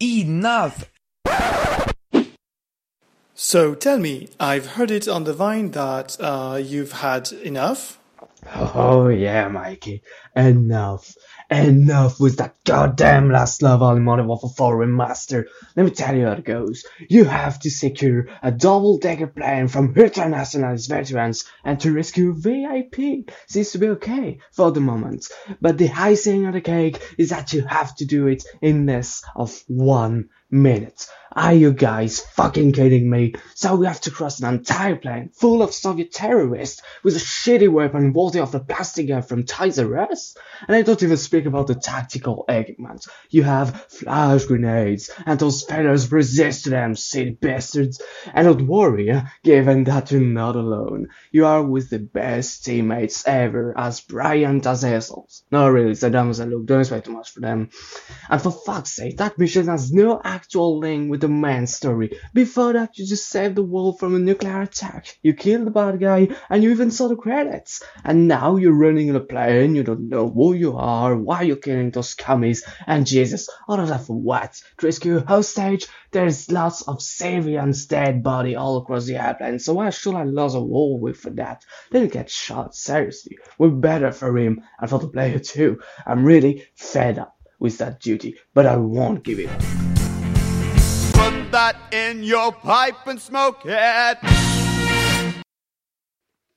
Enough! So tell me, I've heard it on the vine that uh, you've had enough? Oh yeah, Mikey. Enough. Enough with that goddamn last level money of a foreign master. Let me tell you how it goes. You have to secure a double-decker plane from internationalist veterans and to rescue VIP. Seems to be okay for the moment. But the icing on the cake is that you have to do it in less of one minute. Are you guys fucking kidding me? So we have to cross an entire plane full of Soviet terrorists with a shitty weapon worthy of the plastic gun from Toys Us? And I don't even speak about the tactical equipment. You have flash grenades, and those fellas resist them, silly bastards. And don't worry, given that you're not alone. You are with the best teammates ever, as brilliant as assholes. No, really, Saddam and look, don't expect too much for them. And for fuck's sake, that mission has no actual link with the main story. Before that, you just saved the world from a nuclear attack. You killed the bad guy, and you even saw the credits. And now you're running in a plane, you don't know who you are, why you're killing those cummies, and Jesus, all of that for what? To rescue a hostage? There's lots of civilians dead body all across the airplane, so why should I lose a war with for that? Didn't get shot, seriously. We're better for him, and for the player too. I'm really fed up with that duty, but I won't give it up that in your pipe and smoke it.